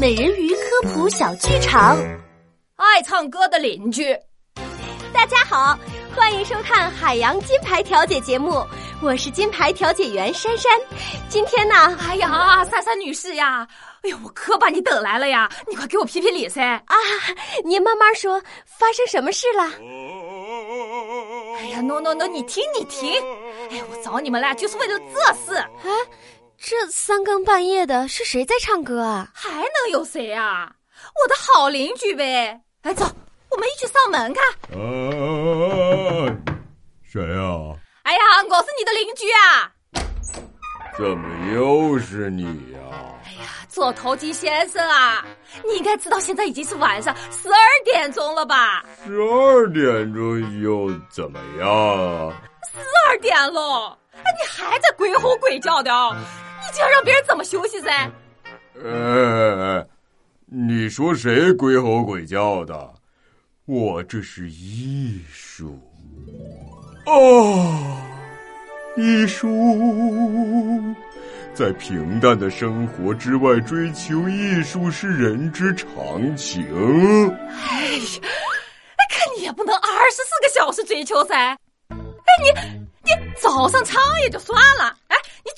美人鱼科普小剧场，爱唱歌的邻居。大家好，欢迎收看海洋金牌调解节目，我是金牌调解员珊珊。今天呢，哎呀，珊珊女士呀，哎呦，我可把你等来了呀，你快给我评评理噻！啊，您慢慢说，发生什么事了？哎呀，no no no，你听你听，哎呀，我找你们来就是为了这事。哎，这三更半夜的，是谁在唱歌啊？还能有谁啊？我的好邻居呗！哎，走，我们一起上门看。哎，谁啊？哎呀，我是你的邻居啊！怎么又是你呀？哎呀，座头鲸先生啊，你应该知道现在已经是晚上十二点钟了吧？十二点钟又怎么样？十二点了，哎，你还在鬼吼鬼叫的？你这样让别人怎么休息噻？呃，你说谁鬼吼鬼叫的？我这是艺术哦，艺术在平淡的生活之外追求艺术是人之常情。哎呀，可你也不能二十四个小时追求噻。哎，你你早上唱也就算了，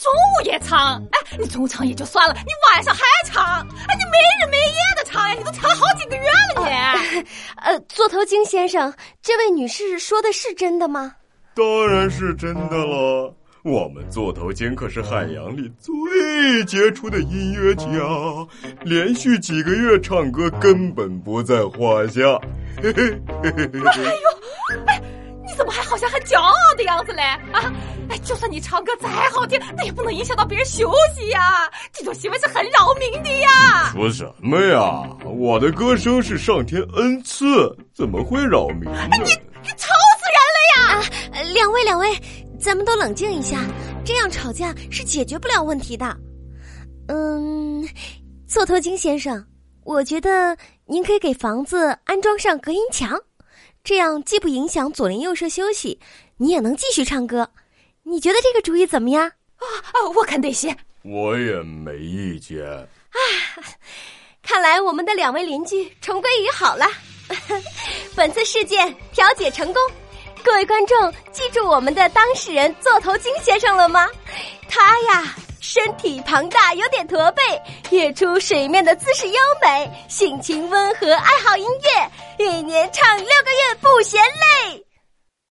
中午也唱，哎，你中午唱也就算了，你晚上还唱，哎，你没日没夜的唱呀，你都唱了好几个月了你。呃，座头鲸先生，这位女士说的是真的吗？当然是真的了。我们座头鲸可是海洋里最杰出的音乐家，连续几个月唱歌根本不在话下。嘿嘿嘿嘿嘿哎呦，哎，你怎么还好像很骄傲的样子嘞？啊，哎，就算你唱歌再好听，那也不能影响到别人休息呀。这种行为是很扰民的呀。说什么呀？我的歌声是上天恩赐，怎么会扰民呢？你你吵死人了呀！两位两位，咱们都冷静一下，这样吵架是解决不了问题的。嗯，座头鲸先生，我觉得您可以给房子安装上隔音墙，这样既不影响左邻右舍休息，你也能继续唱歌。你觉得这个主意怎么样？啊啊，我看得行。我也没意见。看来我们的两位邻居重归于好了。本次事件调解成功，各位观众记住我们的当事人座头鲸先生了吗？他呀，身体庞大，有点驼背，跃出水面的姿势优美，性情温和，爱好音乐，一年唱六个月不嫌累。